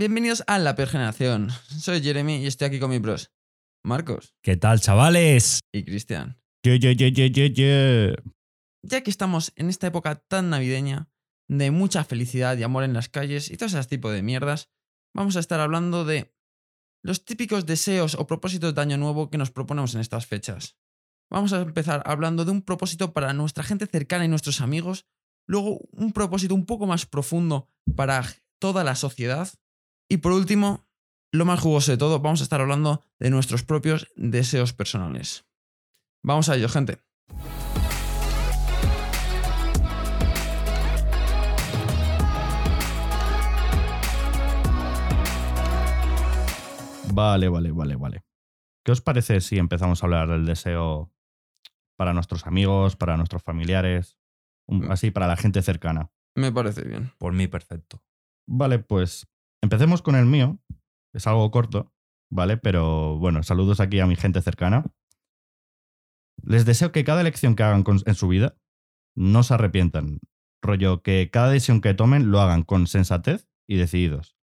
Bienvenidos a La Peor Generación. Soy Jeremy y estoy aquí con mis bros. Marcos ¿Qué tal, chavales? y Cristian. Ya que estamos en esta época tan navideña, de mucha felicidad y amor en las calles y todo ese tipo de mierdas, vamos a estar hablando de los típicos deseos o propósitos de año nuevo que nos proponemos en estas fechas. Vamos a empezar hablando de un propósito para nuestra gente cercana y nuestros amigos, luego un propósito un poco más profundo para toda la sociedad y por último, lo más jugoso de todo, vamos a estar hablando de nuestros propios deseos personales. Vamos a ello, gente. Vale, vale, vale, vale. ¿Qué os parece si empezamos a hablar del deseo para nuestros amigos, para nuestros familiares, Mm. así para la gente cercana? Me parece bien. Por mí, perfecto. Vale, pues empecemos con el mío. Es algo corto, ¿vale? Pero bueno, saludos aquí a mi gente cercana. Les deseo que cada elección que hagan en su vida no se arrepientan. Rollo, que cada decisión que tomen lo hagan con sensatez y decididos.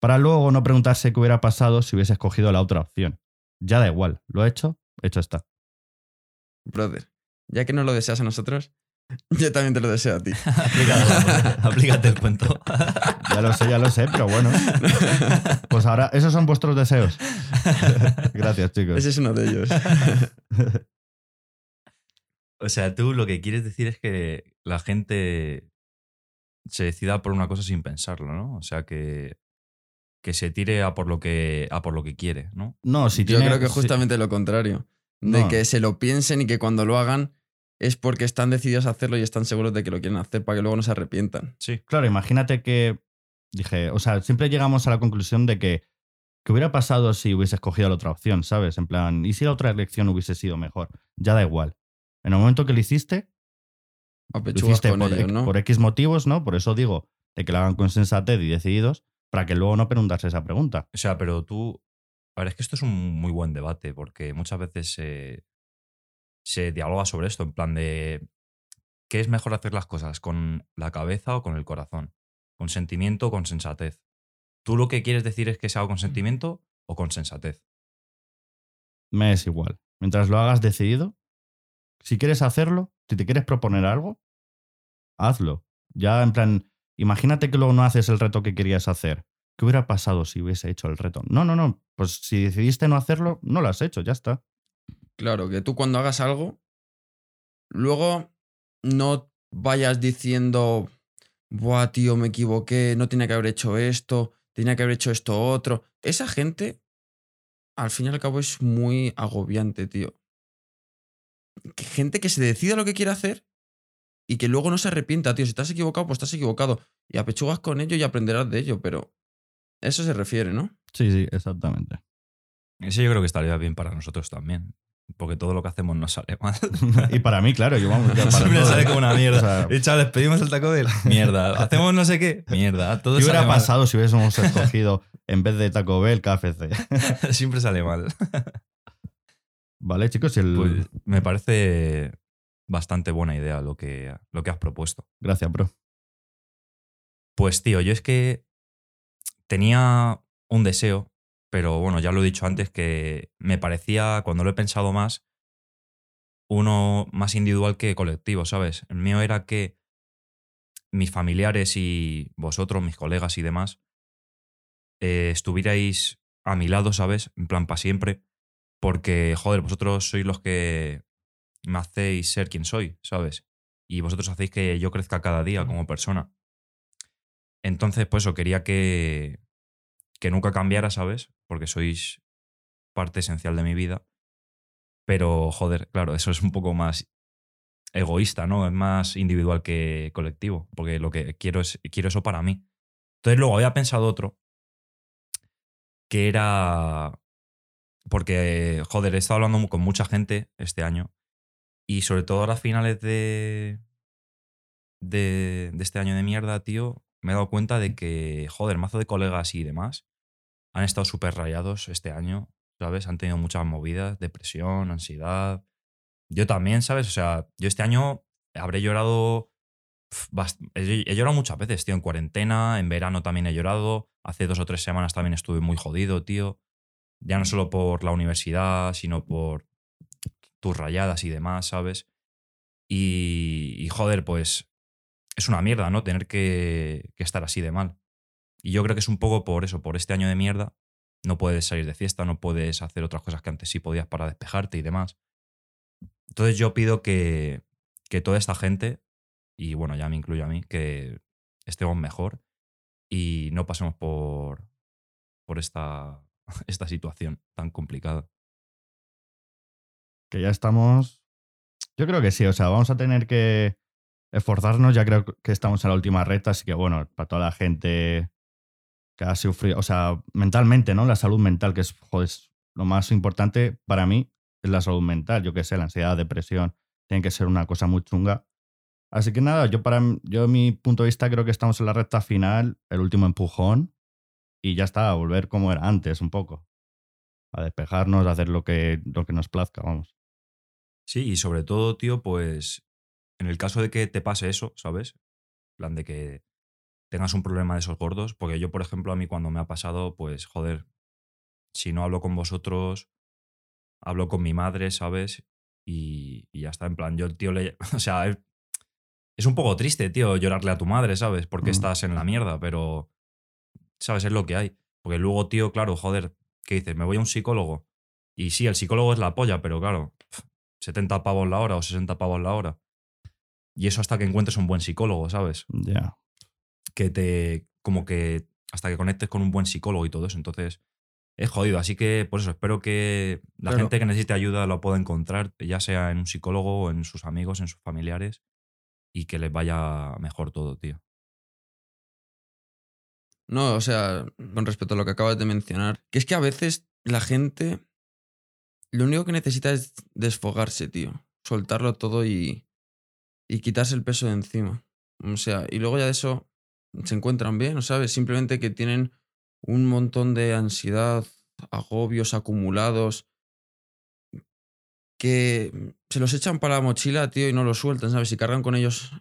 Para luego no preguntarse qué hubiera pasado si hubiese escogido la otra opción. Ya da igual, lo he hecho, hecho está. Brother, ya que no lo deseas a nosotros, yo también te lo deseo a ti. Aplícate, aplícate el cuento. Ya lo sé, ya lo sé, pero bueno. Pues ahora, esos son vuestros deseos. Gracias, chicos. Ese es uno de ellos. O sea, tú lo que quieres decir es que la gente se decida por una cosa sin pensarlo, ¿no? O sea, que, que se tire a por lo que, a por lo que quiere, ¿no? No, si yo creo que si- justamente lo contrario. De No. que se lo piensen y que cuando lo hagan es porque están decididos a hacerlo y están seguros de que lo quieren hacer para que luego no se arrepientan. Sí. Claro, imagínate que. Dije, o sea, siempre llegamos a la conclusión de que. ¿Qué hubiera pasado si hubiese escogido la otra opción, sabes? En plan, ¿y si la otra elección hubiese sido mejor? Ya da igual. En el momento que lo hiciste, lo hiciste con por, ello, ¿no? por X motivos, ¿no? Por eso digo de que lo hagan con sensatez y decididos, para que luego no preguntarse esa pregunta. O sea, pero tú. A ver, es que esto es un muy buen debate, porque muchas veces se, se dialoga sobre esto, en plan de. ¿Qué es mejor hacer las cosas? ¿Con la cabeza o con el corazón? ¿Con sentimiento o con sensatez? ¿Tú lo que quieres decir es que sea con sentimiento o con sensatez? Me es igual. Mientras lo hagas decidido, si quieres hacerlo, si te quieres proponer algo, hazlo. Ya en plan, imagínate que luego no haces el reto que querías hacer. ¿Qué hubiera pasado si hubiese hecho el reto? No, no, no. Pues si decidiste no hacerlo, no lo has hecho, ya está. Claro, que tú cuando hagas algo, luego no vayas diciendo, buah, tío, me equivoqué, no tenía que haber hecho esto, tenía que haber hecho esto otro. Esa gente, al fin y al cabo, es muy agobiante, tío. Gente que se decida lo que quiere hacer y que luego no se arrepienta, tío. Si estás equivocado, pues estás equivocado. Y apechugas con ello y aprenderás de ello, pero eso se refiere, ¿no? Sí, sí, exactamente. Eso yo creo que estaría bien para nosotros también. Porque todo lo que hacemos nos sale mal. y para mí, claro, yo vamos. para Siempre todo. sale como una mierda. O sea, Y chavales, pedimos el Taco Bell. Mierda. Hacemos no sé qué. Mierda. Todo ¿Qué hubiera mal. pasado si hubiésemos escogido en vez de Taco Bell, KFC? Siempre sale mal. vale, chicos, el... Pues me parece bastante buena idea lo que, lo que has propuesto. Gracias, bro. Pues tío, yo es que tenía un deseo, pero bueno, ya lo he dicho antes, que me parecía, cuando lo he pensado más, uno más individual que colectivo, ¿sabes? El mío era que mis familiares y vosotros, mis colegas y demás, eh, estuvierais a mi lado, ¿sabes? En plan, para siempre. Porque, joder, vosotros sois los que me hacéis ser quien soy, ¿sabes? Y vosotros hacéis que yo crezca cada día como persona. Entonces, pues eso, quería que, que nunca cambiara, ¿sabes? Porque sois parte esencial de mi vida. Pero, joder, claro, eso es un poco más egoísta, ¿no? Es más individual que colectivo, porque lo que quiero es quiero eso para mí. Entonces luego había pensado otro que era porque joder, he estado hablando con mucha gente este año y sobre todo a finales de de, de este año de mierda, tío, me he dado cuenta de que, joder, mazo de colegas y demás han estado súper rayados este año, ¿sabes? Han tenido muchas movidas, depresión, ansiedad. Yo también, ¿sabes? O sea, yo este año habré llorado. He llorado muchas veces, tío, en cuarentena, en verano también he llorado, hace dos o tres semanas también estuve muy jodido, tío. Ya no solo por la universidad, sino por tus rayadas y demás, ¿sabes? Y, joder, pues es una mierda, ¿no? Tener que estar así de mal. Y yo creo que es un poco por eso, por este año de mierda. No puedes salir de fiesta, no puedes hacer otras cosas que antes sí podías para despejarte y demás. Entonces yo pido que, que toda esta gente, y bueno, ya me incluyo a mí, que estemos mejor y no pasemos por, por esta, esta situación tan complicada. Que ya estamos. Yo creo que sí, o sea, vamos a tener que esforzarnos. Ya creo que estamos en la última recta, así que bueno, para toda la gente que ha sufrido, o sea, mentalmente, ¿no? La salud mental, que es, joder, lo más importante para mí es la salud mental. Yo qué sé, la ansiedad, depresión, tiene que ser una cosa muy chunga. Así que nada, yo para yo mi punto de vista creo que estamos en la recta final, el último empujón y ya está, a volver como era antes un poco. A despejarnos, a hacer lo que, lo que nos plazca, vamos. Sí, y sobre todo, tío, pues en el caso de que te pase eso, ¿sabes? Plan de que tengas un problema de esos gordos, porque yo, por ejemplo, a mí cuando me ha pasado, pues joder, si no hablo con vosotros, hablo con mi madre, ¿sabes? Y, y ya está, en plan, yo el tío le... O sea, es, es un poco triste, tío, llorarle a tu madre, ¿sabes? Porque Mm. estás en la mierda, pero, ¿sabes? Es lo que hay. Porque luego, tío, claro, joder, ¿qué dices? Me voy a un psicólogo. Y sí, el psicólogo es la polla, pero claro, 70 pavos la hora o 60 pavos la hora. Y eso hasta que encuentres un buen psicólogo, ¿sabes? Ya. Que te. como que. hasta que conectes con un buen psicólogo y todo eso. Entonces, es jodido. Así que, por eso, espero que la Claro. gente que necesite ayuda lo pueda encontrar, ya sea en un psicólogo, o en sus amigos, en sus familiares, y que les vaya mejor todo, tío. No, o sea, con respecto a lo que acabas de mencionar, que es que a veces la gente lo único que necesita es desfogarse, tío. Soltarlo todo y, y quitarse el peso de encima. O sea, y luego ya de eso se encuentran bien, ¿no sabes? Simplemente que tienen un montón de ansiedad, agobios acumulados que se los echan para la mochila, tío, y no los sueltan, ¿sabes? Y cargan con ellos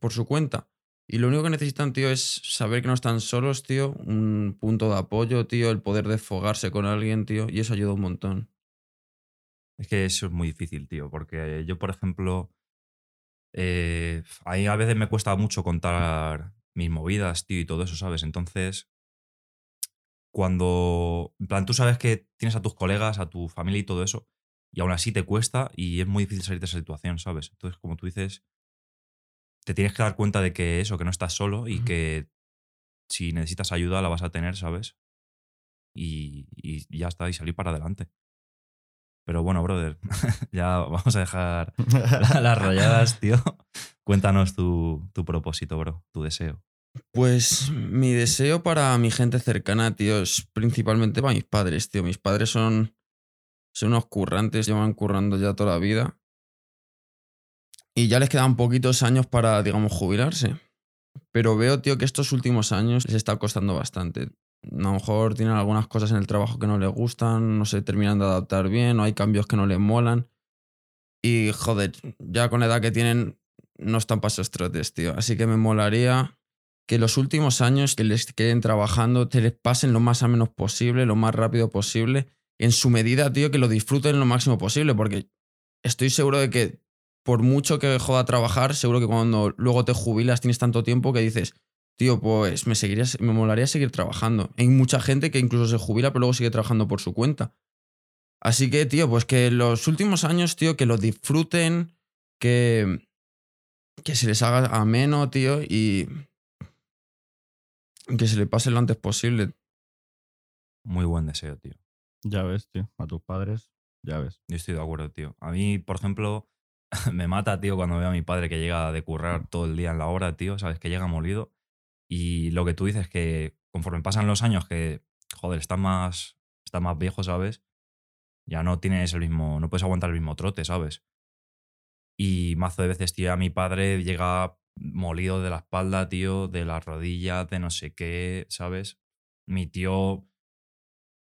por su cuenta. Y lo único que necesitan, tío, es saber que no están solos, tío. Un punto de apoyo, tío. El poder desfogarse con alguien, tío. Y eso ayuda un montón. Es que eso es muy difícil, tío, porque yo, por ejemplo, eh, ahí a veces me cuesta mucho contar mis movidas, tío, y todo eso, ¿sabes? Entonces, cuando, en plan, tú sabes que tienes a tus colegas, a tu familia y todo eso, y aún así te cuesta y es muy difícil salir de esa situación, ¿sabes? Entonces, como tú dices, te tienes que dar cuenta de que eso, que no estás solo y que si necesitas ayuda la vas a tener, ¿sabes? Y, y ya está, y salir para adelante. Pero bueno, brother, ya vamos a dejar la- las rayadas, tío. Cuéntanos tu, tu propósito, bro, tu deseo. Pues mi deseo para mi gente cercana, tío, es principalmente para mis padres, tío. Mis padres son, son unos currantes, llevan currando ya toda la vida. Y ya les quedan poquitos años para, digamos, jubilarse. Pero veo, tío, que estos últimos años les está costando bastante. A lo mejor tienen algunas cosas en el trabajo que no les gustan, no se terminan de adaptar bien, o hay cambios que no les molan. Y joder, ya con la edad que tienen, no están para esos tío. Así que me molaría que los últimos años que les queden trabajando te les pasen lo más a menos posible, lo más rápido posible. En su medida, tío, que lo disfruten lo máximo posible, porque estoy seguro de que por mucho que joda trabajar, seguro que cuando luego te jubilas tienes tanto tiempo que dices, tío, pues me, seguiría, me molaría seguir trabajando. Hay mucha gente que incluso se jubila, pero luego sigue trabajando por su cuenta. Así que, tío, pues que los últimos años, tío, que lo disfruten, que, que se les haga ameno, tío, y que se le pase lo antes posible. Muy buen deseo, tío. Ya ves, tío. A tus padres, ya ves. Yo estoy de acuerdo, tío. A mí, por ejemplo, me mata, tío, cuando veo a mi padre que llega de currar todo el día en la obra, tío, ¿sabes? Que llega molido. Y lo que tú dices que conforme pasan los años, que, joder, estás más, estás más viejo, ¿sabes? Ya no tienes el mismo, no puedes aguantar el mismo trote, ¿sabes? Y mazo de veces, tío, a mi padre llega molido de la espalda, tío, de las rodillas, de no sé qué, ¿sabes? Mi tío,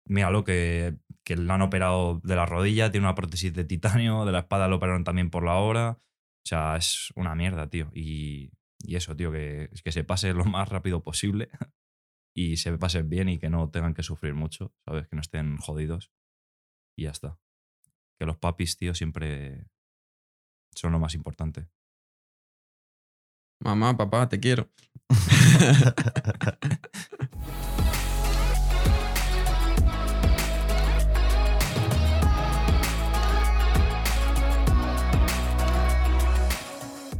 míralo, que, que le han operado de la rodilla, tiene una prótesis de titanio, de la espalda lo operaron también por la hora. O sea, es una mierda, tío. Y, y eso, tío, que, que se pase lo más rápido posible y se pasen bien y que no tengan que sufrir mucho, ¿sabes? Que no estén jodidos. Y ya está. Que los papis, tío, siempre son lo más importante. Mamá, papá, te quiero.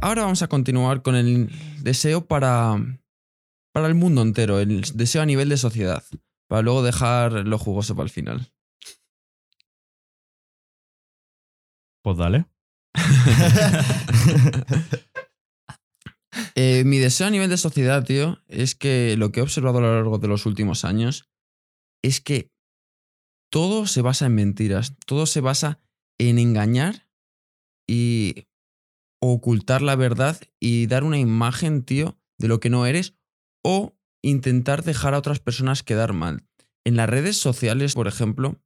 Ahora vamos a continuar con el deseo para, para el mundo entero, el deseo a nivel de sociedad, para luego dejar lo jugoso para el final. Pues dale. Eh, mi deseo a nivel de sociedad, tío, es que lo que he observado a lo largo de los últimos años es que todo se basa en mentiras, todo se basa en engañar y ocultar la verdad y dar una imagen, tío, de lo que no eres o intentar dejar a otras personas quedar mal. En las redes sociales, por ejemplo,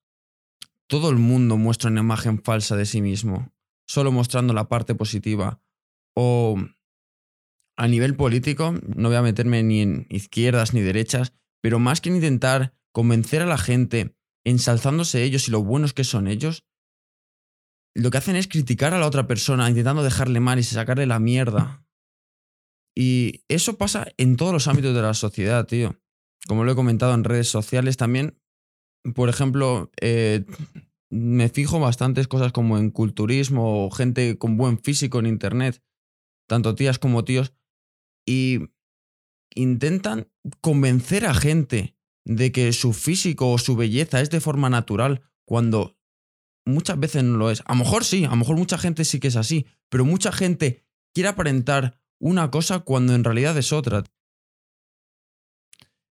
todo el mundo muestra una imagen falsa de sí mismo, solo mostrando la parte positiva. O a nivel político, no voy a meterme ni en izquierdas ni derechas, pero más que intentar convencer a la gente ensalzándose ellos y lo buenos que son ellos, lo que hacen es criticar a la otra persona, intentando dejarle mal y sacarle la mierda. Y eso pasa en todos los ámbitos de la sociedad, tío. Como lo he comentado en redes sociales también. Por ejemplo, eh, me fijo bastantes cosas como en culturismo o gente con buen físico en internet, tanto tías como tíos, y intentan convencer a gente de que su físico o su belleza es de forma natural cuando muchas veces no lo es. A lo mejor sí, a lo mejor mucha gente sí que es así, pero mucha gente quiere aparentar una cosa cuando en realidad es otra.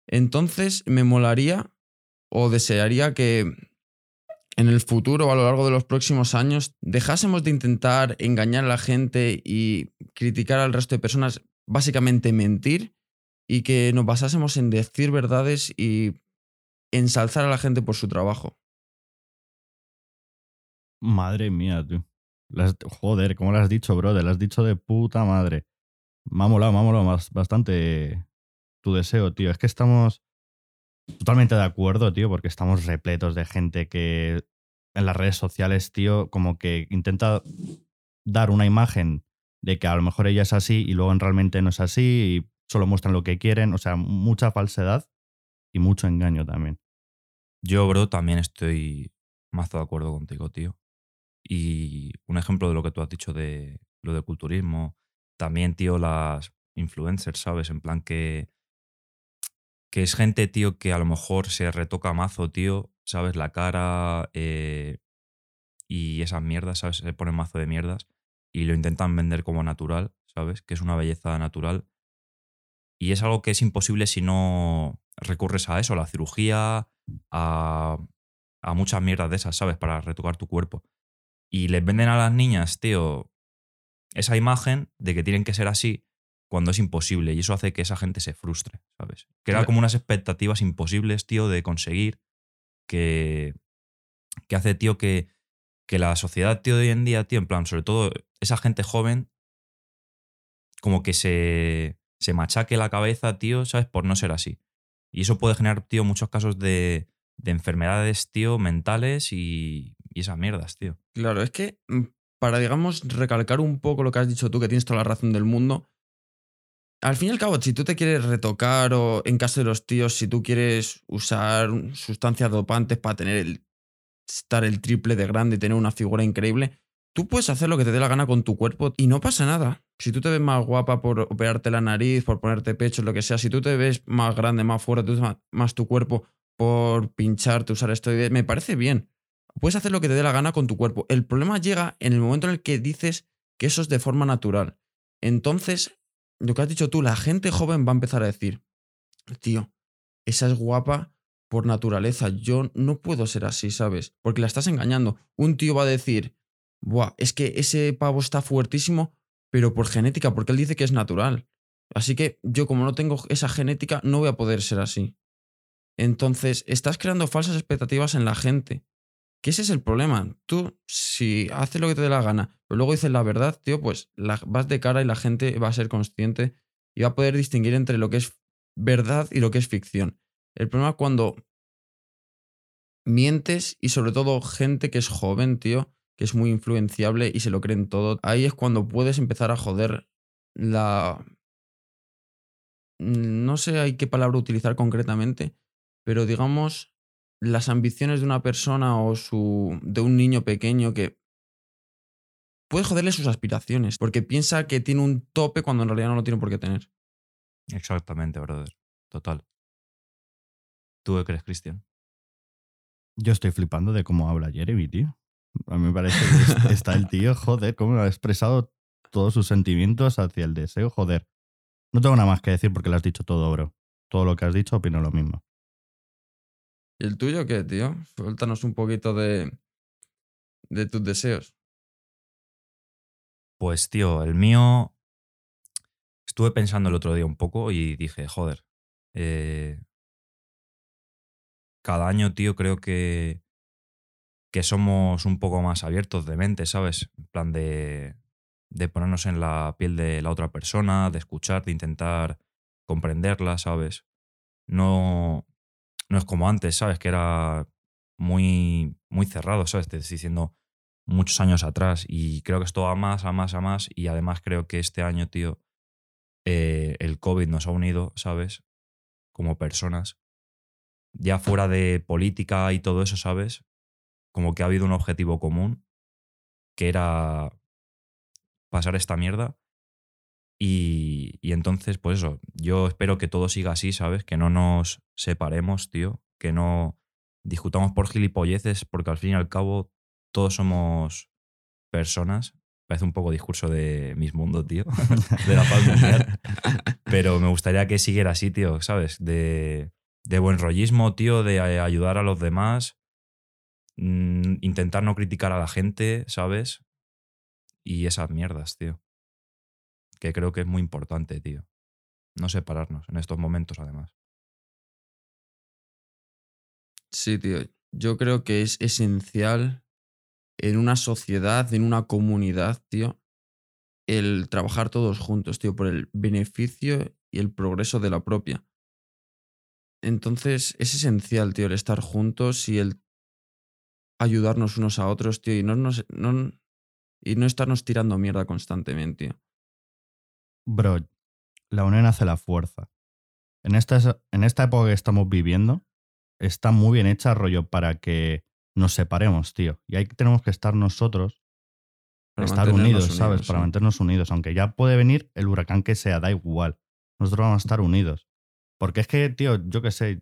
Entonces me molaría o desearía que en el futuro a lo largo de los próximos años dejásemos de intentar engañar a la gente y criticar al resto de personas, básicamente mentir, y que nos basásemos en decir verdades y ensalzar a la gente por su trabajo. Madre mía, tú. joder, ¿cómo lo has dicho, brother? Lo has dicho de puta madre. Me ha molado, me ha bastante tu deseo, tío. Es que estamos totalmente de acuerdo, tío, porque estamos repletos de gente que en las redes sociales, tío, como que intenta dar una imagen de que a lo mejor ella es así y luego realmente no es así y solo muestran lo que quieren. O sea, mucha falsedad y mucho engaño también. Yo, bro, también estoy más de acuerdo contigo, tío. Y un ejemplo de lo que tú has dicho de lo de culturismo, también, tío, las influencers, ¿sabes? En plan que, que es gente, tío, que a lo mejor se retoca mazo, tío, ¿sabes? La cara eh, y esas mierdas, ¿sabes? Se ponen mazo de mierdas y lo intentan vender como natural, ¿sabes? Que es una belleza natural. Y es algo que es imposible si no recurres a eso, a la cirugía, a, a muchas mierdas de esas, ¿sabes? Para retocar tu cuerpo y les venden a las niñas, tío, esa imagen de que tienen que ser así cuando es imposible y eso hace que esa gente se frustre, ¿sabes? Crea como unas expectativas imposibles, tío, de conseguir que, que hace, tío, que, que la sociedad, tío, de hoy en día, tío, en plan, sobre todo esa gente joven, como que se, se machaque la cabeza, tío, ¿sabes? Por no ser así. Y eso puede generar, tío, muchos casos de, de enfermedades, tío, mentales y, y esas mierdas, tío. Claro, es que mm, para, digamos, recalcar un poco lo que has dicho tú, que tienes toda la razón del mundo, al fin y al cabo, si tú te quieres retocar o en caso de los tíos, si tú quieres usar sustancias dopantes para tener el, estar el triple de grande y tener una figura increíble, tú puedes hacer lo que te dé la gana con tu cuerpo y no pasa nada. Si tú te ves más guapa por operarte la nariz, por ponerte pecho, lo que sea, si tú te ves más grande, más fuerte, más tu cuerpo por pincharte, usar esto, me parece bien. Puedes hacer lo que te dé la gana con tu cuerpo. El problema llega en el momento en el que dices que eso es de forma natural. Entonces, lo que has dicho tú, la gente joven va a empezar a decir, tío, esa es guapa por naturaleza. Yo no puedo ser así, ¿sabes? Porque la estás engañando. Un tío va a decir, Buah, es que ese pavo está fuertísimo, pero por genética, porque él dice que es natural. Así que yo, como no tengo esa genética, no voy a poder ser así. Entonces, estás creando falsas expectativas en la gente. Que ese es el problema. Tú, si haces lo que te dé la gana, pero luego dices la verdad, tío, pues vas de cara y la gente va a ser consciente y va a poder distinguir entre lo que es verdad y lo que es ficción. El problema es cuando mientes y sobre todo gente que es joven, tío, que es muy influenciable y se lo creen todo. Ahí es cuando puedes empezar a joder la... No sé hay qué palabra utilizar concretamente, pero digamos las ambiciones de una persona o su de un niño pequeño que puede joderle sus aspiraciones porque piensa que tiene un tope cuando en realidad no lo tiene por qué tener. Exactamente, brother. Total. ¿Tú qué crees, Cristian? Yo estoy flipando de cómo habla Jeremy, tío. A mí me parece que es- está el tío, joder, cómo ha expresado todos sus sentimientos hacia el deseo, joder. No tengo nada más que decir porque lo has dicho todo, bro. Todo lo que has dicho opino lo mismo. ¿Y el tuyo qué, tío? Suéltanos un poquito de, de tus deseos. Pues, tío, el mío. Estuve pensando el otro día un poco y dije, joder. eh, cada año, tío, creo que. Que somos un poco más abiertos de mente, ¿sabes? En plan de. de ponernos en la piel de la otra persona, de escuchar, de intentar comprenderla, ¿sabes? No. No es como antes, ¿sabes? Que era muy. muy cerrado, ¿sabes? Te estoy diciendo muchos años atrás y creo que esto va más, a más, a más y además creo que este año, tío, eh, el COVID nos ha unido, ¿sabes? Como personas. Ya fuera de política y todo eso, ¿sabes? Como que ha habido un objetivo común, que era pasar esta mierda. Y, y entonces, pues eso, yo espero que todo siga así, ¿sabes? Que no nos separemos, tío. Que no discutamos por gilipolleces, porque al fin y al cabo todos somos personas. Parece un poco discurso de mis mundos, tío. de la paz mundial. Pero me gustaría que siguiera así, tío, ¿sabes? De, de buen rollismo, tío, de ayudar a los demás. Mm, intentar no criticar a la gente, ¿sabes? Y esas mierdas, tío. Que creo que es muy importante, tío. No separarnos en estos momentos, además. Sí, tío. Yo creo que es esencial en una sociedad, en una comunidad, tío, el trabajar todos juntos, tío, por el beneficio y el progreso de la propia. Entonces, es esencial, tío, el estar juntos y el ayudarnos unos a otros, tío, y no, nos- no, y no estarnos tirando mierda constantemente, tío. Bro, la unión hace la fuerza. En esta, en esta época que estamos viviendo, está muy bien hecha rollo para que nos separemos, tío. Y ahí tenemos que estar nosotros, Para estar unidos, ¿sabes? Para mantenernos unidos. Aunque ya puede venir el huracán que sea, da igual. Nosotros vamos a estar unidos. Porque es que, tío, yo qué sé,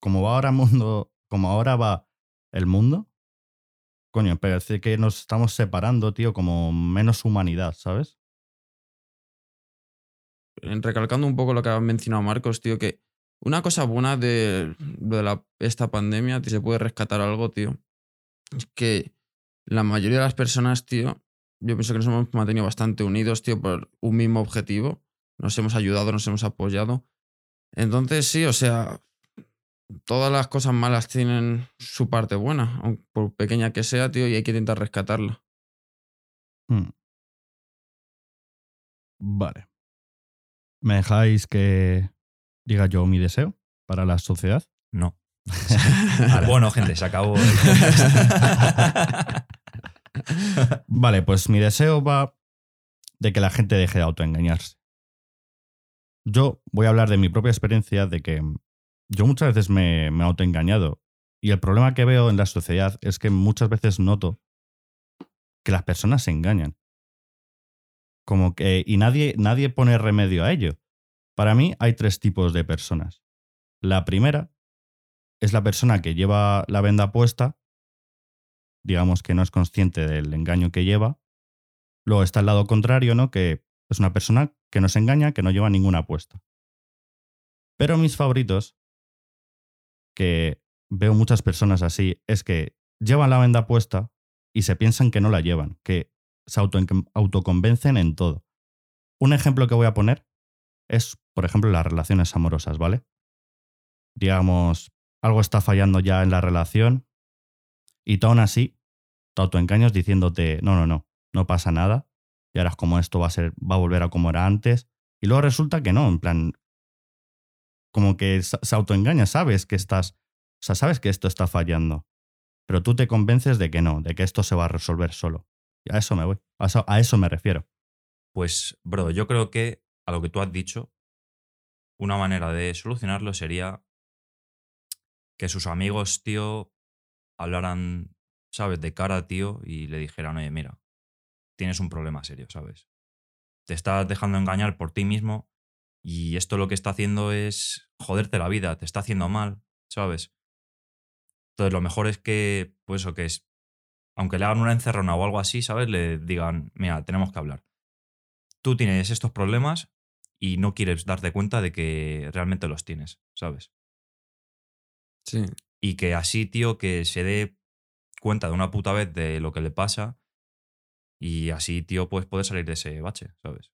como va ahora mundo, como ahora va el mundo, coño, parece que nos estamos separando, tío, como menos humanidad, ¿sabes? recalcando un poco lo que ha mencionado Marcos, tío, que una cosa buena de, de la- esta pandemia, si se puede rescatar algo, tío, es que la mayoría de las personas, tío, yo pienso que nos hemos mantenido bastante unidos, tío, por un mismo objetivo. Nos hemos ayudado, nos hemos apoyado. Entonces, sí, o sea, todas las cosas malas tienen su parte buena, aun por pequeña que sea, tío, y hay que intentar rescatarla. Hmm. Vale. ¿Me dejáis que diga yo mi deseo para la sociedad? No. Ah, bueno, gente, se acabó. Vale, pues mi deseo va de que la gente deje de autoengañarse. Yo voy a hablar de mi propia experiencia de que yo muchas veces me, he autoengañado y el problema que veo en la sociedad es que muchas veces noto que las personas se engañan. Como que y nadie nadie pone remedio a ello. Para mí hay tres tipos de personas. La primera es la persona que lleva la venda puesta digamos que no es consciente del engaño que lleva. Luego está el lado contrario, ¿no? Que es una persona que no se engaña, que no lleva ninguna apuesta. Pero mis favoritos, que veo muchas personas así, es que llevan la venda puesta y se piensan que no la llevan, que se auto- autoconvencen en todo. Un ejemplo que voy a poner es, por ejemplo, las relaciones amorosas, ¿vale? Digamos, algo está fallando ya en la relación y tú aún así te autoengañas diciéndote, no, no, no, no pasa nada, y ahora es como esto va a ser, va a volver a como era antes, y luego resulta que no, en plan, como que se autoengaña, sabes que estás, o sea, sabes que esto está fallando, pero tú te convences de que no, de que esto se va a resolver solo. Y a eso me voy, a eso, a eso me refiero. Pues, bro, yo creo que a lo que tú has dicho, una manera de solucionarlo sería que sus amigos, tío, hablaran, ¿sabes?, de cara, tío, y le dijeran, oye, mira, tienes un problema serio, ¿sabes? Te estás dejando engañar por ti mismo y esto lo que está haciendo es joderte la vida, te está haciendo mal, ¿sabes? Entonces, lo mejor es que, pues eso, que es, aunque le hagan una encerrona o algo así, ¿sabes? Le digan, mira, tenemos que hablar. Tú tienes estos problemas y no quieres darte cuenta de que realmente los tienes, ¿sabes? Sí. Y que así, tío, que se dé cuenta de una puta vez de lo que le pasa y así, tío, pues puede salir de ese bache, ¿sabes?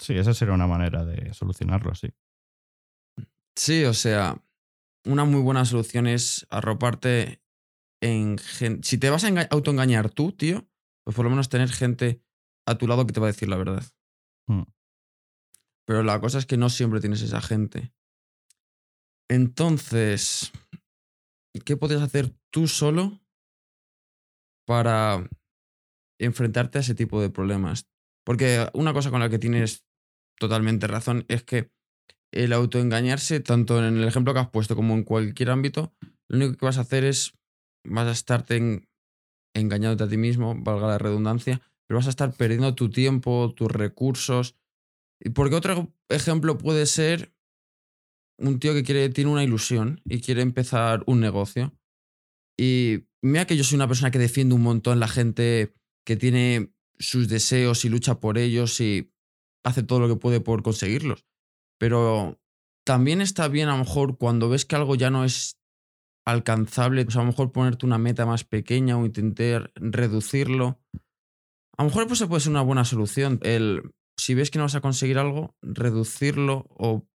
Sí, esa sería una manera de solucionarlo, sí. Sí, o sea, una muy buena solución es arroparte en gente. Si te vas a enga- autoengañar tú, tío, pues por lo menos tener gente a tu lado que te va a decir la verdad. Hmm. Pero la cosa es que no siempre tienes esa gente. Entonces, ¿qué podrías hacer tú solo para enfrentarte a ese tipo de problemas? Porque una cosa con la que tienes totalmente razón es que el autoengañarse, tanto en el ejemplo que has puesto como en cualquier ámbito, lo único que vas a hacer es, vas a estarte en- engañándote a ti mismo, valga la redundancia, pero vas a estar perdiendo tu tiempo, tus recursos. Porque otro ejemplo puede ser un tío que quiere, tiene una ilusión y quiere empezar un negocio. Y mira que yo soy una persona que defiende un montón la gente que tiene sus deseos y lucha por ellos y hace todo lo que puede por conseguirlos. Pero también está bien a lo mejor cuando ves que algo ya no es alcanzable, pues a lo mejor ponerte una meta más pequeña o intentar reducirlo. A lo mejor pues puede ser una buena solución. El, si ves que no vas a conseguir algo, reducirlo o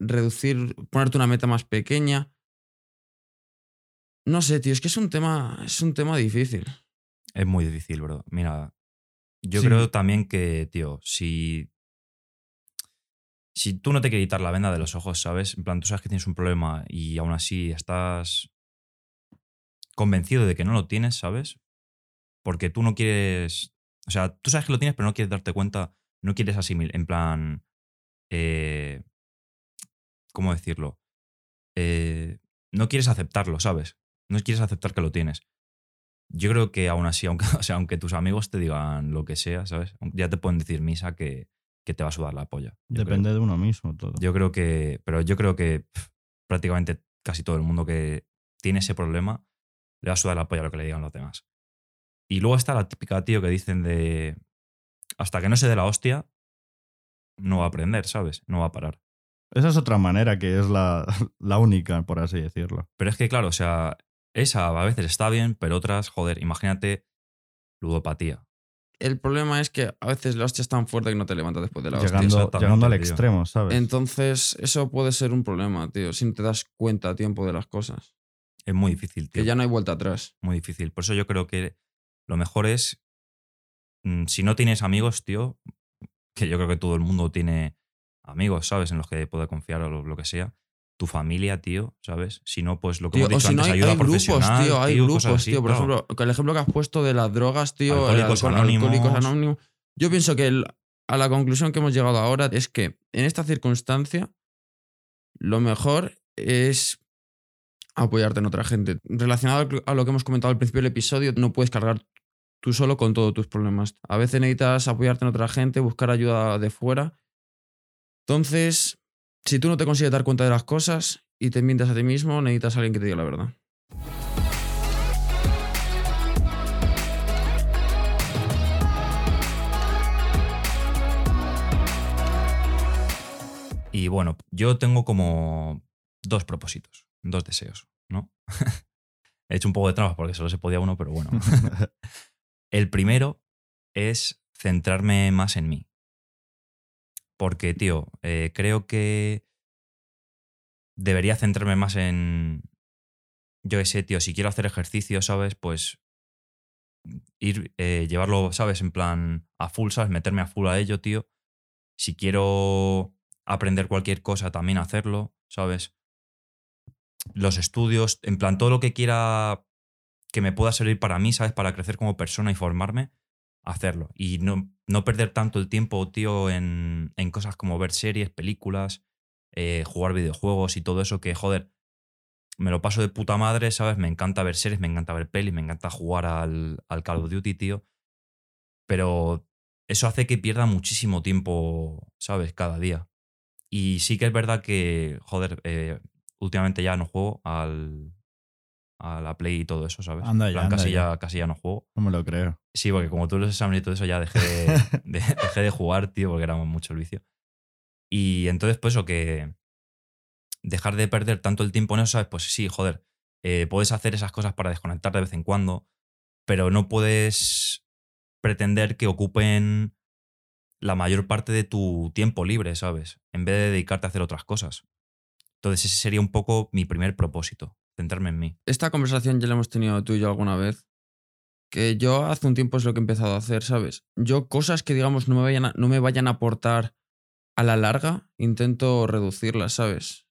reducir, ponerte una meta más pequeña. No sé, tío, es que es un tema, es un tema difícil. Es muy difícil, bro. Mira, yo Sí. creo también que, tío, si. Si tú no te quieres quitar la venda de los ojos, ¿sabes? En plan, tú sabes que tienes un problema y aún así estás convencido de que no lo tienes, ¿sabes? Porque tú no quieres. O sea, tú sabes que lo tienes, pero no quieres darte cuenta, no quieres asimilar. En plan. eh, ¿Cómo decirlo? Eh, no quieres aceptarlo, ¿sabes? No quieres aceptar que lo tienes. Yo creo que aún así, aunque, o sea, aunque tus amigos te digan lo que sea, ¿sabes? Ya te pueden decir misa que, que te va a sudar la polla. Yo Depende de uno mismo todo. Creo. Yo creo que. Pero yo creo que prácticamente casi todo el mundo que tiene ese problema le va a sudar la polla lo que le digan los demás. Y luego está la típica, tío, que dicen de. Hasta que no se dé la hostia, no va a aprender, ¿sabes? No va a parar. Esa es otra manera que es la, la única, por así decirlo. Pero es que, claro, o sea, esa a veces está bien, pero otras, joder, imagínate ludopatía. El problema es que a veces la hostia es tan fuerte que no te levantas después de la hostia. Llegando, exactamente, llegando al tío. extremo, ¿sabes? Entonces, eso puede ser un problema, tío, si no te das cuenta a tiempo de las cosas. Es muy difícil, tío. Que ya no hay vuelta atrás. Muy difícil. Por eso yo creo que lo mejor es, mm, si no tienes amigos, tío, que yo creo que todo el mundo tiene amigos, ¿sabes? En los que puede confiar o lo, lo que sea. Tu familia, tío, ¿sabes? Si no, pues lo que Tío, hemos o dicho si no hay, ayuda hay grupos, profesional, tío, hay grupos, así, tío. Por claro. ejemplo, con el ejemplo que has puesto de las drogas, tío, Alcohólicos alcohol- Anónimos. Alcohólicos Anónimos. Yo pienso que el- a la conclusión que hemos llegado ahora es que en esta circunstancia lo mejor es apoyarte en otra gente. Relacionado a lo que hemos comentado al principio del episodio, no puedes cargar tú solo con todos tus problemas. A veces necesitas apoyarte en otra gente, buscar ayuda de fuera. Entonces, si tú no te consigues dar cuenta de las cosas y te mientes a ti mismo, necesitas a alguien que te diga la verdad. Y bueno, yo tengo como dos propósitos, dos deseos, ¿no? He hecho un poco de trampas porque solo se podía uno, pero bueno. El primero es centrarme más en mí. Porque, tío, eh, creo que debería centrarme más en. Yo sé, tío, si quiero hacer ejercicio, ¿sabes? Pues ir, eh, llevarlo, ¿sabes? En plan, a full, ¿sabes? Meterme a full a ello, tío. Si quiero aprender cualquier cosa, también hacerlo, ¿sabes? Los estudios, en plan, todo lo que quiera que me pueda servir para mí, ¿sabes? Para crecer como persona y formarme, hacerlo. Y no, no perder tanto el tiempo, tío, en, en cosas como ver series, películas, eh, jugar videojuegos y todo eso que, joder, me lo paso de puta madre, ¿sabes? Me encanta ver series, me encanta ver pelis, me encanta jugar al, al Call of Duty, tío. Pero eso hace que pierda muchísimo tiempo, ¿sabes? Cada día. Y sí que es verdad que, joder, eh, últimamente ya no juego al, a la Play y todo eso, ¿sabes? Anda ya, plan, anda casi, ya. ya, casi ya no juego. No me lo creo. Sí, porque como tú los exámenes y todo eso ya dejé de, de- dejé de jugar, tío, porque era mucho el vicio. Y entonces, pues eso, que dejar de perder tanto el tiempo en eso, ¿sabes? Pues sí, joder, eh, puedes hacer esas cosas para desconectar de vez en cuando, pero no puedes pretender que ocupen la mayor parte de tu tiempo libre, ¿sabes? En vez de dedicarte a hacer otras cosas. Entonces ese sería un poco mi primer propósito, centrarme en mí. Esta conversación ya la hemos tenido tú y yo alguna vez. Que yo hace un tiempo es lo que he empezado a hacer, ¿sabes? Yo cosas que, digamos, no me vayan a, no me vayan a aportar a la larga, intento reducirlas, ¿sabes?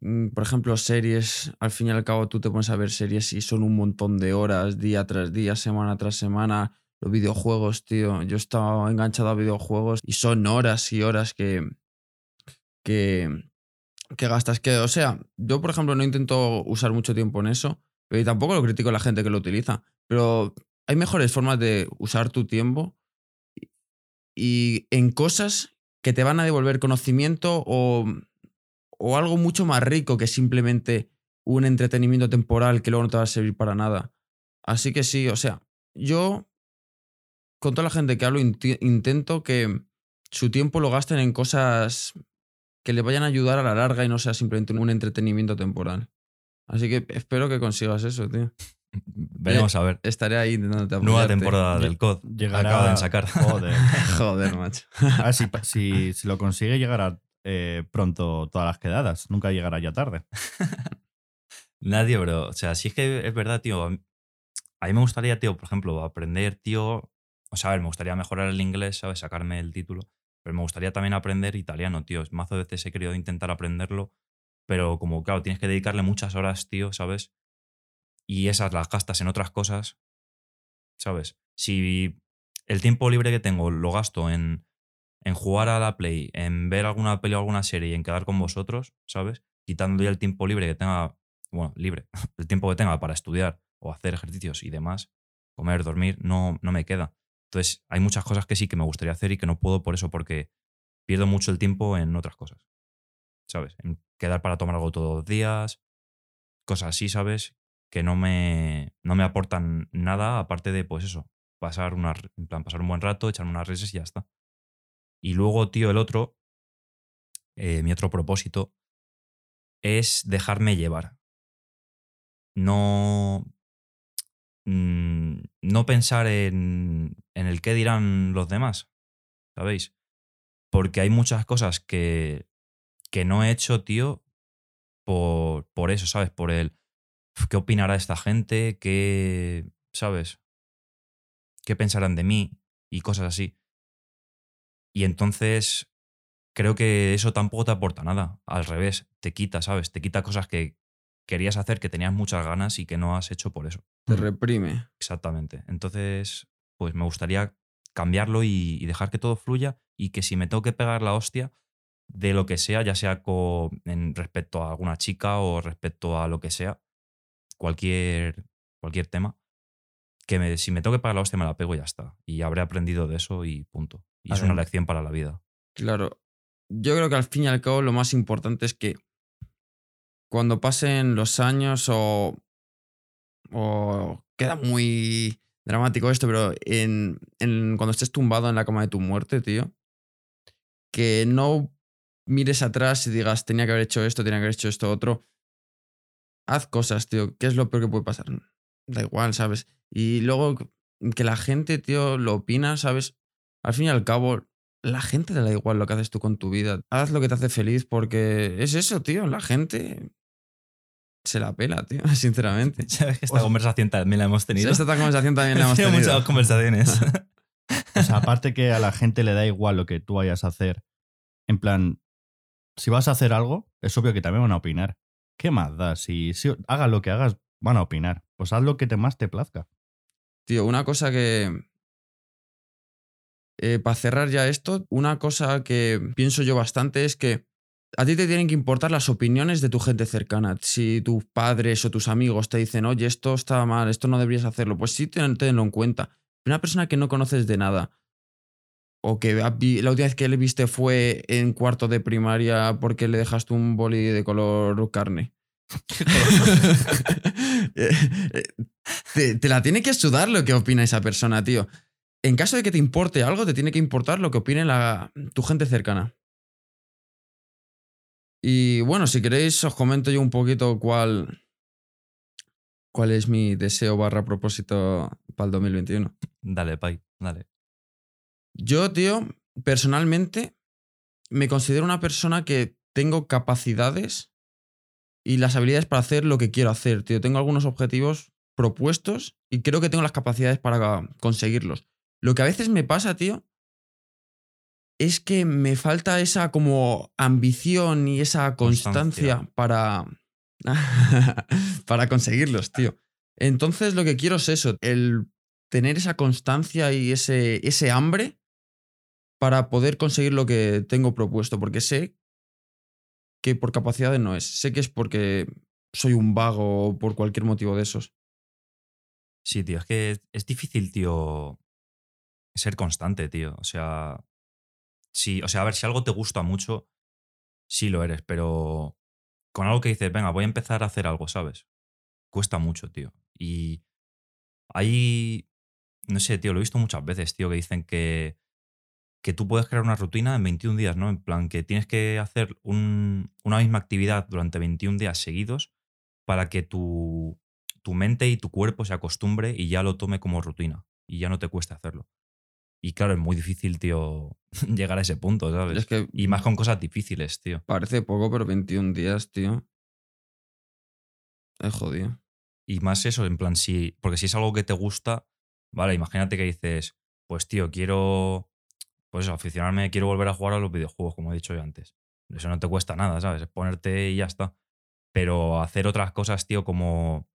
Mm, Por ejemplo, series, al fin y al cabo tú te pones a ver series y son un montón de horas, día tras día, semana tras semana. Los videojuegos, tío. Yo estaba enganchado a videojuegos y son horas y horas que, que, que gastas. Que, o sea, yo, por ejemplo, no intento usar mucho tiempo en eso, pero tampoco lo critico a la gente que lo utiliza. Pero hay mejores formas de usar tu tiempo y- y en cosas que te van a devolver conocimiento o, o algo mucho más rico que simplemente un entretenimiento temporal que luego no te va a servir para nada. Así que sí, o sea, yo con toda la gente que hablo intento que su tiempo lo gasten en cosas que le vayan a ayudar a la larga y no sea simplemente un entretenimiento temporal. Así que espero que consigas eso, tío. Veremos a ver. Estaré ahí intentando Nueva temporada del COD. Llegará. Acaban de sacar. Joder. Joder, macho. Ah, si, si, si lo consigue, llegará eh, pronto todas las quedadas. Nunca llegará ya tarde. Nadie, bro. O sea, sí es que es verdad, tío. A mí- a mí me gustaría, tío, por ejemplo, aprender, tío. O sea, a ver, me gustaría mejorar el inglés, ¿sabes? Sacarme el título. Pero me gustaría también aprender italiano, tío. Mazo de veces he querido intentar aprenderlo. Pero como, claro, tienes que dedicarle muchas horas, tío, ¿sabes? Y esas las gastas en otras cosas, ¿sabes? Si el tiempo libre que tengo lo gasto en, en jugar a la Play, en ver alguna peli o alguna serie y en quedar con vosotros, ¿sabes? Quitando ya el tiempo libre que tenga, bueno, libre, el tiempo que tenga para estudiar o hacer ejercicios y demás, comer, dormir, no, no me queda. Entonces, hay muchas cosas que sí que me gustaría hacer y que no puedo por eso, porque pierdo mucho el tiempo en otras cosas. ¿Sabes? En quedar para tomar algo todos los días, cosas así, ¿sabes? Que no me, no me aportan nada, aparte de, pues eso, pasar, una, en plan, pasar un buen rato, echarme unas risas y ya está. Y luego, tío, el otro, eh, mi otro propósito, es dejarme llevar. No. Mm, No pensar en, en el qué dirán los demás, ¿sabéis? Porque hay muchas cosas que, que no he hecho, tío, por, por eso, ¿sabes? Por el "Uf, qué opinará esta gente, qué, ¿sabes? ¿Qué pensarán de mí? Y cosas así. Y entonces creo que eso tampoco te aporta nada. Al revés, te quita, ¿sabes? Te quita cosas que querías hacer, que tenías muchas ganas y que no has hecho por eso. Te reprime. Exactamente. Entonces, pues me gustaría cambiarlo y, y dejar que todo fluya y que si me tengo que pegar la hostia de lo que sea, ya sea co- en respecto a alguna chica o respecto a lo que sea, cualquier, cualquier tema, que me- si me tengo que pegar la hostia me la pego y ya está. Y habré aprendido de eso y punto. Y A es una lección para la vida. Claro. Yo creo que al fin y al cabo lo más importante es que cuando pasen los años o. o queda muy dramático esto, pero en, en- cuando estés tumbado en la cama de tu muerte, tío, que no mires atrás y digas, tenía que haber hecho esto, tenía que haber hecho esto otro. Haz cosas, tío. ¿Qué es lo peor que puede pasar? Da igual, ¿sabes? Y luego que la gente, tío, lo opina, ¿sabes? Al fin y al cabo, la gente le da igual lo que haces tú con tu vida. Haz lo que te hace feliz porque es eso, tío. La gente se la pela, tío, sinceramente. ¿Sabes que esta O sea, conversación también la hemos tenido? Esta conversación también la hemos Hemos tenido. muchas conversaciones. O sea, aparte que a la gente le da igual lo que tú vayas a hacer, en plan, si vas a hacer algo, es obvio que también van a opinar. ¿Qué más da? Si, si hagas lo que hagas, van a opinar. Pues haz lo que te más te plazca. Tío, una cosa que. eh, para cerrar ya esto, una cosa que pienso yo bastante es que a ti te tienen que importar las opiniones de tu gente cercana. Si tus padres o tus amigos te dicen, oye, esto está mal, esto no deberías hacerlo, pues sí, ten- tenlo en cuenta. Una persona que no conoces de nada, o que la última vez que le viste fue en cuarto de primaria porque le dejaste un boli de color carne. Eh, eh, te, te la tiene que sudar lo que opina esa persona, tío. En caso de que te importe algo, te tiene que importar lo que opine la, tu gente cercana. Y bueno, si queréis, os comento yo un poquito cuál, cuál es mi deseo barra propósito para el 2021. Dale, Pai, dale. Yo, tío, personalmente me considero una persona que tengo capacidades y las habilidades para hacer lo que quiero hacer, tío. Tengo algunos objetivos propuestos y creo que tengo las capacidades para conseguirlos. Lo que a veces me pasa, tío, es que me falta esa como ambición y esa constancia, Constancia. para para conseguirlos, tío. Entonces lo que quiero es eso, el tener esa constancia y ese, ese hambre para poder conseguir lo que tengo propuesto, porque sé que por capacidades no es, sé que es porque soy un vago o por cualquier motivo de esos. Sí, tío, es que es, es difícil, tío, ser constante, tío. O sea, sí, o sea, a ver, si algo te gusta mucho, sí lo eres, pero con algo que dices, venga, voy a empezar a hacer algo, ¿sabes? Cuesta mucho, tío. Y hay, no sé, tío, lo he visto muchas veces, tío, que dicen que, que tú puedes crear una rutina en 21 días, ¿no? En plan, que tienes que hacer un- una misma actividad durante 21 días seguidos para que tu, tu mente y tu cuerpo se acostumbre y ya lo tome como rutina y ya no te cueste hacerlo. Y claro, es muy difícil, tío, llegar a ese punto, ¿sabes? Es que Y más con cosas difíciles, tío. parece poco, pero 21 días, tío. Es jodido. Y más eso, en plan, si. Porque si es algo que te gusta, vale, imagínate que dices, pues tío, quiero. Pues eso, aficionarme, quiero volver a jugar a los videojuegos, como he dicho yo antes. Eso no te cuesta nada, ¿sabes? Es ponerte y ya está. Pero hacer otras cosas, tío, como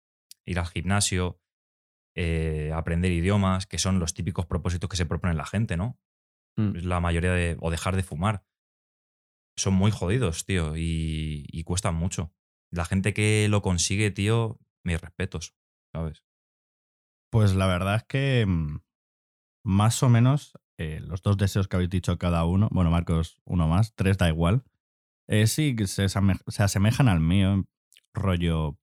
ir al gimnasio, eh, aprender idiomas, que son los típicos propósitos que se proponen la gente, ¿no? Mm. La mayoría de. O dejar de fumar. Son muy jodidos, tío, y, y cuestan mucho. La gente que lo consigue, tío, mis respetos, ¿sabes? Pues la verdad es que mm, más o menos eh, los dos deseos que habéis dicho cada uno, bueno, Marcos, uno más, tres da igual, eh, sí se, se asemejan al mío, rollo...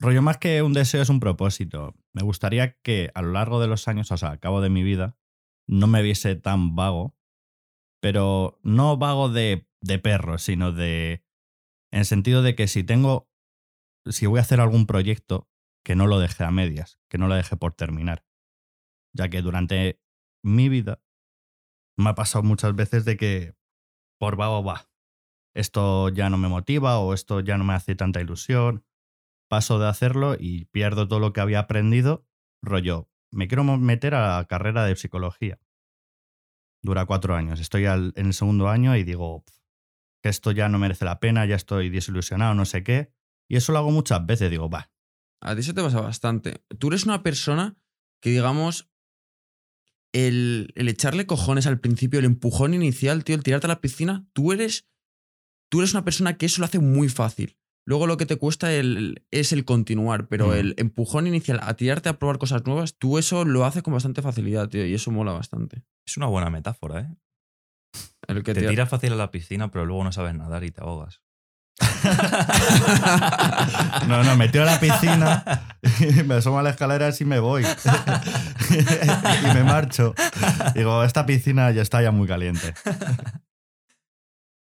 Rollo más que un deseo es un propósito. Me gustaría que a lo largo de los años, o sea, a cabo de mi vida, no me viese tan vago, pero no vago de, de perro, sino de... En el sentido de que si tengo... Si voy a hacer algún proyecto, que no lo deje a medias, que no lo deje por terminar. Ya que durante mi vida me ha pasado muchas veces de que por vago va. Esto ya no me motiva o esto ya no me hace tanta ilusión. Paso de hacerlo y pierdo todo lo que había aprendido. Rollo, me quiero meter a la carrera de psicología. Dura cuatro años. Estoy al- en el segundo año y digo "Pf, que esto ya no merece la pena, ya estoy desilusionado, no sé qué. Y eso lo hago muchas veces. Digo, va, A ti eso te pasa bastante. Tú eres una persona que, digamos, el, el echarle cojones al principio, el empujón inicial, tío, el tirarte a la piscina, tú eres, tú eres una persona que eso lo hace muy fácil. Luego lo que te cuesta el- es el continuar, pero Mm. el empujón inicial a tirarte a probar cosas nuevas, tú eso lo haces con bastante facilidad, tío, y eso mola bastante. Es una buena metáfora, ¿eh? El que Te te- tiras fácil a la piscina, pero luego no sabes nadar y te ahogas. No, no, me tiro a la piscina, me asomo a las escaleras y me voy. y me marcho. Digo, esta piscina ya está ya muy caliente.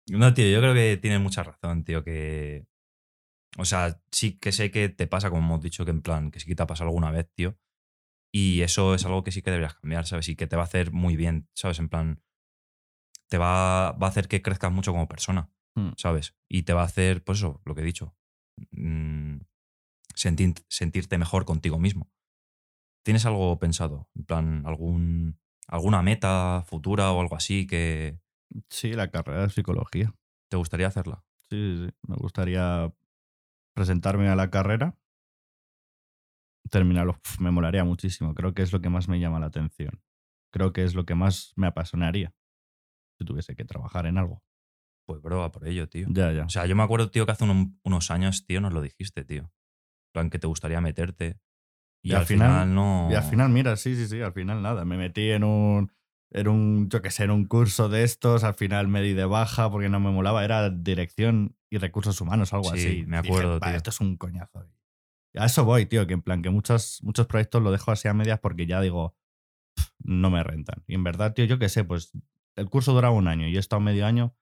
No, tío, yo creo que tienes mucha razón, tío, que... O sea, sí que sé que te pasa, como hemos dicho, que en plan, que sí que te ha pasado alguna vez, tío. Y eso es algo que sí que deberías cambiar, ¿sabes? Y que te va a hacer muy bien, ¿sabes? En plan, te va, va a hacer que crezcas mucho como persona, Mm. ¿sabes? Y te va a hacer, pues eso, lo que he dicho, mm, sentir- sentirte mejor contigo mismo. ¿Tienes algo pensado? En plan, algún, alguna meta futura o algo así que, Sí, la carrera de psicología. ¿Te gustaría hacerla? Sí, sí, sí. Me gustaría presentarme a la carrera. Terminarlo. Uf, me molaría muchísimo. Creo que es lo que más me llama la atención. Creo que es lo que más me apasionaría si tuviese que trabajar en algo. Pues bro, a por ello, tío. Ya, ya. O sea, yo me acuerdo, tío, que hace uno- unos años, tío, nos lo dijiste, tío. Plan, que te gustaría meterte. Y, al final- final, no. Y al final, mira, sí, sí, sí, al final nada. Me metí en un, en un, yo qué sé, en un curso de estos, al final me di de baja porque no me molaba, era dirección y recursos humanos, algo Sí, así. me acuerdo, "Va, tío. Esto es un coñazo. Y a eso voy, tío, que en plan, que muchos, muchos proyectos lo dejo así a medias porque ya digo, "Pff, no me rentan. Y en verdad, tío, yo qué sé, pues el curso duraba un año y he estado medio año,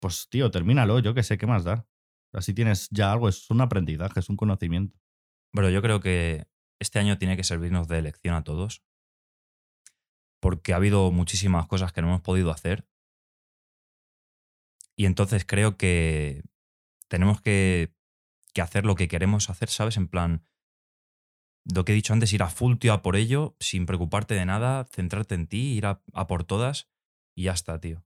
pues tío, termínalo, yo qué sé, ¿qué más da? Así tienes ya algo, es un aprendizaje, es un conocimiento. Pero yo creo que este año tiene que servirnos de lección a todos. Porque ha habido muchísimas cosas que no hemos podido hacer. Y entonces creo que tenemos que, hacer lo que queremos hacer, ¿sabes? En plan, lo que he dicho antes, ir a full, tío, a por ello, sin preocuparte de nada, centrarte en ti, ir a por todas y ya está, tío.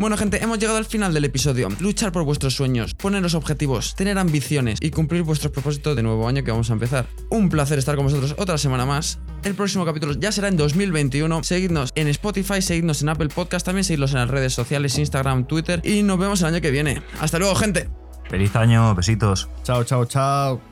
Bueno, gente, hemos llegado al final del episodio. Luchar por vuestros sueños, poneros objetivos, tener ambiciones y cumplir vuestros propósitos de nuevo año que vamos a empezar. Un placer estar con vosotros otra semana más. El próximo capítulo ya será en 2021. Seguidnos en Spotify, seguidnos en Apple Podcast, también seguidnos en las redes sociales, Instagram, Twitter y nos vemos el año que viene. Hasta luego, gente. Feliz año, besitos. Chao, chao, chao.